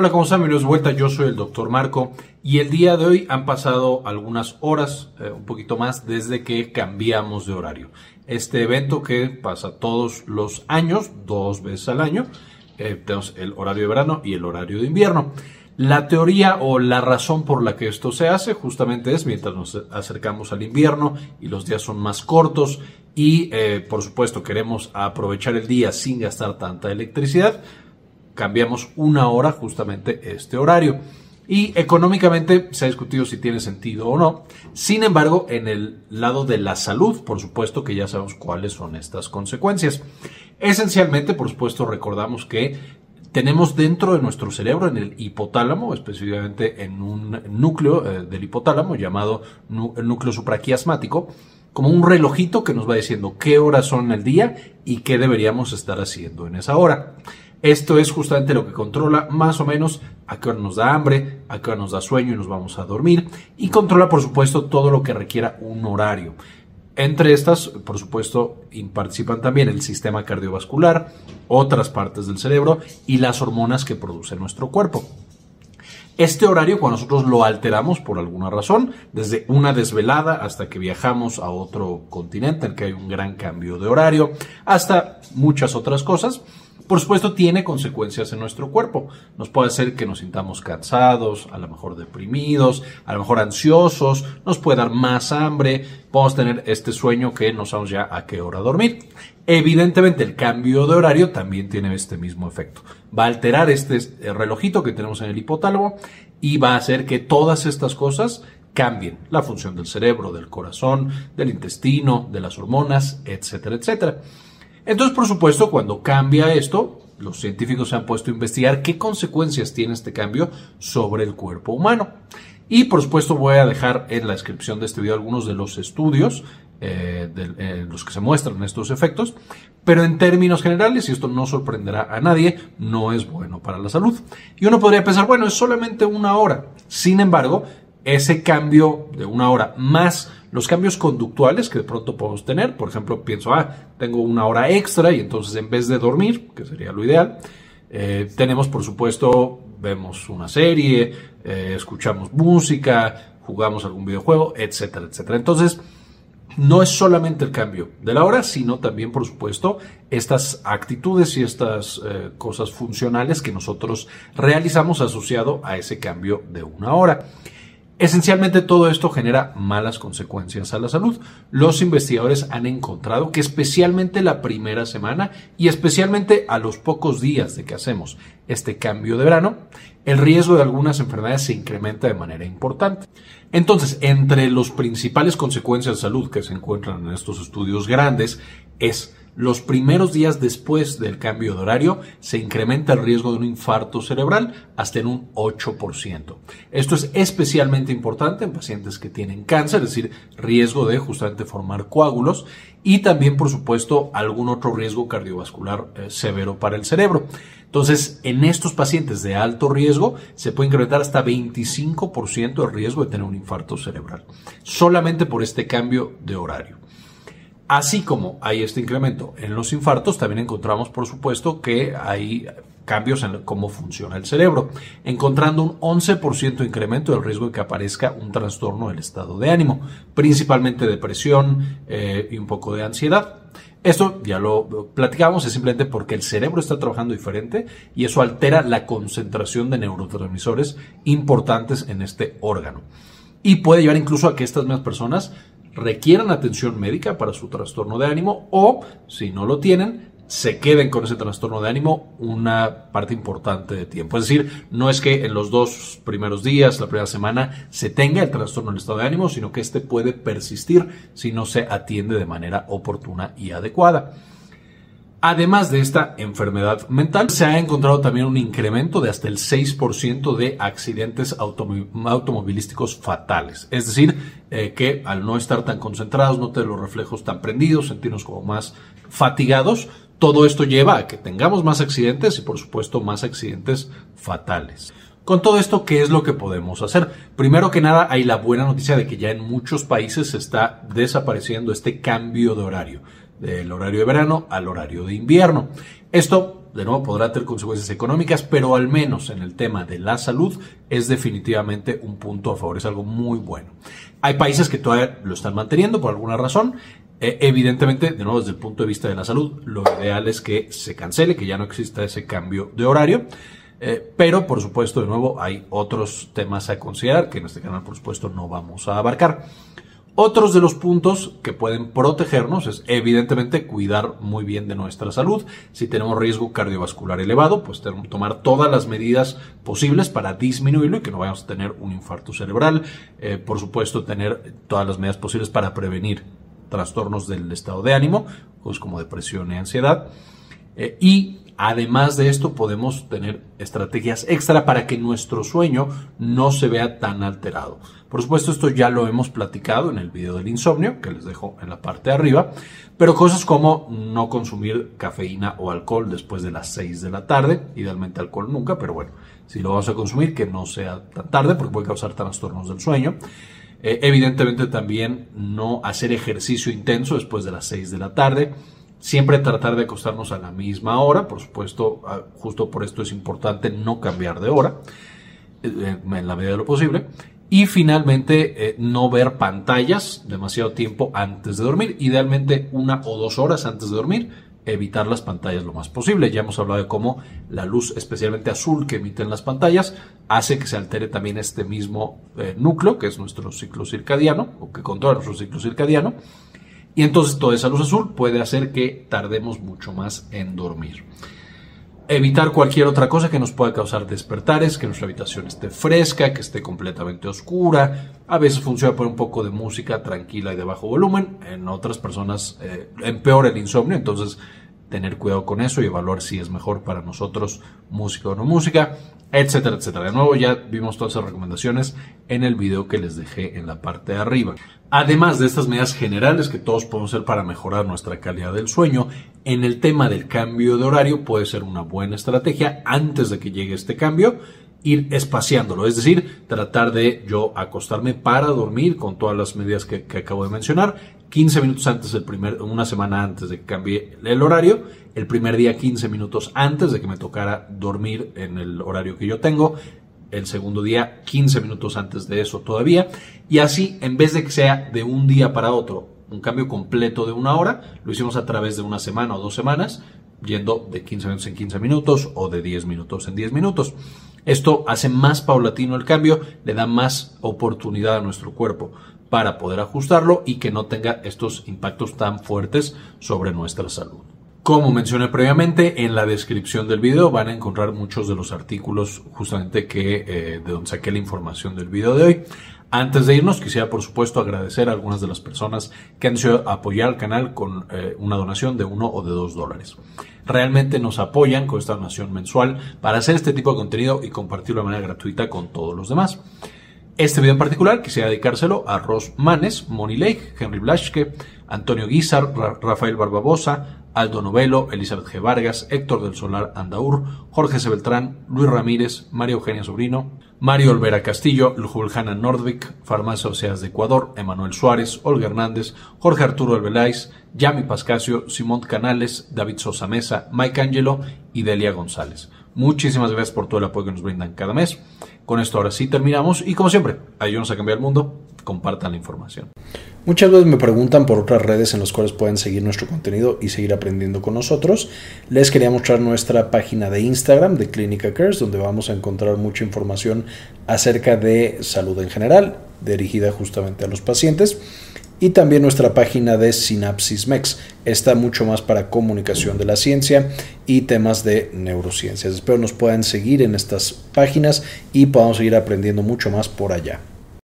Hola, ¿cómo están? Bienvenidos de vuelta. Yo soy el doctor Marco y el día de hoy han pasado algunas horas, eh, un poquito más, desde que cambiamos de horario. Este evento que pasa todos los años, dos veces al año, eh, tenemos el horario de verano y el horario de invierno. La teoría o la razón por la que esto se hace justamente es mientras nos acercamos al invierno y los días son más cortos y eh, por supuesto queremos aprovechar el día sin gastar tanta electricidad, cambiamos una hora justamente este horario. Y económicamente se ha discutido si tiene sentido o no. Sin embargo, en el lado de la salud, por supuesto que ya sabemos cuáles son estas consecuencias. Esencialmente, por supuesto, recordamos que tenemos dentro de nuestro cerebro, en el hipotálamo, específicamente en un núcleo eh, del hipotálamo llamado núcleo supraquiasmático, como un relojito que nos va diciendo qué horas son el día y qué deberíamos estar haciendo en esa hora. Esto es justamente lo que controla más o menos a qué hora nos da hambre, a qué hora nos da sueño y nos vamos a dormir. Y controla, por supuesto, todo lo que requiera un horario. Entre estas, por supuesto, participan también el sistema cardiovascular, otras partes del cerebro y las hormonas que produce nuestro cuerpo. Este horario, cuando nosotros lo alteramos por alguna razón, desde una desvelada hasta que viajamos a otro continente en que hay un gran cambio de horario, hasta muchas otras cosas, por supuesto tiene consecuencias en nuestro cuerpo. Nos puede hacer que nos sintamos cansados, a lo mejor deprimidos, a lo mejor ansiosos, nos puede dar más hambre, podemos tener este sueño que no sabemos ya a qué hora dormir. Evidentemente el cambio de horario también tiene este mismo efecto. Va a alterar este relojito que tenemos en el hipotálamo y va a hacer que todas estas cosas cambien la función del cerebro, del corazón, del intestino, de las hormonas, etcétera, etcétera. Entonces, por supuesto, cuando cambia esto, los científicos se han puesto a investigar qué consecuencias tiene este cambio sobre el cuerpo humano. Y por supuesto voy a dejar en la descripción de este video algunos de los estudios eh, de, eh, los que se muestran estos efectos, pero en términos generales, y esto no sorprenderá a nadie, no es bueno para la salud. Y uno podría pensar, bueno, es solamente una hora. Sin embargo, ese cambio de una hora más los cambios conductuales que de pronto podemos tener, por ejemplo, pienso, ah, tengo una hora extra y entonces en vez de dormir, que sería lo ideal, eh, tenemos, por supuesto, vemos una serie, eh, escuchamos música, jugamos algún videojuego, etcétera, etcétera. Entonces, no es solamente el cambio de la hora, sino también, por supuesto, estas actitudes y estas eh, cosas funcionales que nosotros realizamos asociado a ese cambio de una hora. Esencialmente todo esto genera malas consecuencias a la salud. Los investigadores han encontrado que especialmente la primera semana y especialmente a los pocos días de que hacemos este cambio de verano, el riesgo de algunas enfermedades se incrementa de manera importante. Entonces, entre las principales consecuencias de salud que se encuentran en estos estudios grandes es los primeros días después del cambio de horario se incrementa el riesgo de un infarto cerebral hasta en un 8%. Esto es especialmente importante en pacientes que tienen cáncer, es decir, riesgo de justamente formar coágulos y también, por supuesto, algún otro riesgo cardiovascular eh, severo para el cerebro. Entonces, en estos pacientes de alto riesgo se puede incrementar hasta 25% el riesgo de tener un infarto cerebral, solamente por este cambio de horario. Así como hay este incremento en los infartos, también encontramos, por supuesto, que hay cambios en cómo funciona el cerebro, encontrando un 11% incremento del riesgo de que aparezca un trastorno del estado de ánimo, principalmente depresión eh, y un poco de ansiedad. Esto ya lo platicamos, es simplemente porque el cerebro está trabajando diferente y eso altera la concentración de neurotransmisores importantes en este órgano. Y puede llevar incluso a que estas mismas personas requieran atención médica para su trastorno de ánimo o, si no lo tienen, se queden con ese trastorno de ánimo una parte importante de tiempo. Es decir, no es que en los dos primeros días, la primera semana, se tenga el trastorno del estado de ánimo, sino que este puede persistir si no se atiende de manera oportuna y adecuada. Además de esta enfermedad mental, se ha encontrado también un incremento de hasta el 6% de accidentes automovilísticos fatales. Es decir, eh, que al no estar tan concentrados, no tener los reflejos tan prendidos, sentirnos como más fatigados, todo esto lleva a que tengamos más accidentes y por supuesto más accidentes fatales. Con todo esto, ¿qué es lo que podemos hacer? Primero que nada, hay la buena noticia de que ya en muchos países se está desapareciendo este cambio de horario del horario de verano al horario de invierno. Esto de nuevo podrá tener consecuencias económicas, pero al menos en el tema de la salud es definitivamente un punto a favor, es algo muy bueno. Hay países que todavía lo están manteniendo por alguna razón. Eh, evidentemente, de nuevo, desde el punto de vista de la salud, lo ideal es que se cancele, que ya no exista ese cambio de horario. Eh, pero, por supuesto, de nuevo, hay otros temas a considerar que en este canal, por supuesto, no vamos a abarcar. Otros de los puntos que pueden protegernos es evidentemente cuidar muy bien de nuestra salud. Si tenemos riesgo cardiovascular elevado, pues tomar todas las medidas posibles para disminuirlo y que no vayamos a tener un infarto cerebral. Eh, por supuesto, tener todas las medidas posibles para prevenir trastornos del estado de ánimo, pues como depresión y ansiedad. Eh, y Además de esto, podemos tener estrategias extra para que nuestro sueño no se vea tan alterado. Por supuesto, esto ya lo hemos platicado en el video del insomnio, que les dejo en la parte de arriba, pero cosas como no consumir cafeína o alcohol después de las 6 de la tarde, idealmente alcohol nunca, pero bueno, si lo vamos a consumir, que no sea tan tarde porque puede causar trastornos del sueño. Eh, evidentemente también no hacer ejercicio intenso después de las 6 de la tarde Siempre tratar de acostarnos a la misma hora, por supuesto, ah, justo por esto es importante no cambiar de hora eh, en la medida de lo posible. Y finalmente, eh, no ver pantallas demasiado tiempo antes de dormir, idealmente una o dos horas antes de dormir, evitar las pantallas lo más posible. Ya hemos hablado de cómo la luz, especialmente azul que emiten las pantallas, hace que se altere también este mismo eh, núcleo, que es nuestro ciclo circadiano, o que controla nuestro ciclo circadiano y entonces toda esa luz azul puede hacer que tardemos mucho más en dormir. Evitar cualquier otra cosa que nos pueda causar despertares, que nuestra habitación esté fresca, que esté completamente oscura. A veces funciona por un poco de música tranquila y de bajo volumen. En otras personas eh, empeora el insomnio, entonces tener cuidado con eso y evaluar si es mejor para nosotros música o no música, etcétera, etcétera. De nuevo ya vimos todas esas recomendaciones en el video que les dejé en la parte de arriba. Además de estas medidas generales que todos podemos hacer para mejorar nuestra calidad del sueño, en el tema del cambio de horario puede ser una buena estrategia antes de que llegue este cambio ir espaciándolo, es decir, tratar de yo acostarme para dormir con todas las medidas que, acabo de mencionar, 15 minutos antes del primer, una semana antes de que cambie el horario, el primer día 15 minutos antes de que me tocara dormir en el horario que yo tengo, el segundo día 15 minutos antes de eso todavía, y así en vez de que sea de un día para otro un cambio completo de una hora, lo hicimos a través de una semana o dos semanas, yendo de 15 minutos en 15 minutos o de 10 minutos en 10 minutos. Esto hace más paulatino el cambio, le da más oportunidad a nuestro cuerpo para poder ajustarlo y que no tenga estos impactos tan fuertes sobre nuestra salud. Como mencioné previamente, en la descripción del video van a encontrar muchos de los artículos justamente que eh, de donde saqué la información del video de hoy. Antes de irnos, quisiera por supuesto agradecer a algunas de las personas que han decidido apoyar al canal con eh, una donación de uno o de dos dólares. Realmente nos apoyan con esta donación mensual para hacer este tipo de contenido y compartirlo de manera gratuita con todos los demás. Este video en particular quisiera dedicárselo a Ross Manes, Moni Lake, Henry Blaschke, Antonio Guizar, Rafael Barbabosa, Aldo Novelo, Elizabeth G. Vargas, Héctor del Solar Andaur, Jorge C. Beltrán, Luis Ramírez, María Eugenia Sobrino, Mario Olvera Castillo, Juliana Nordvik, Farmacia Oceas de Ecuador, Emanuel Suárez, Olga Hernández, Jorge Arturo Albeláiz, Yami Pascasio, Simón Canales, David Sosa Mesa, Mike Angelo y Delia González. Muchísimas gracias por todo el apoyo que nos brindan cada mes. Con esto ahora sí terminamos y como siempre, ayúdanos a cambiar el mundo, compartan la información. Muchas veces me preguntan por otras redes en las cuales pueden seguir nuestro contenido y seguir aprendiendo con nosotros. Les quería mostrar nuestra página de Instagram de Clínica Cares, donde vamos a encontrar mucha información acerca de salud en general, dirigida justamente a los pacientes. Y también nuestra página de Synapsis Mex. Está mucho más para comunicación de la ciencia y temas de neurociencias. Espero nos puedan seguir en estas páginas y podamos seguir aprendiendo mucho más por allá.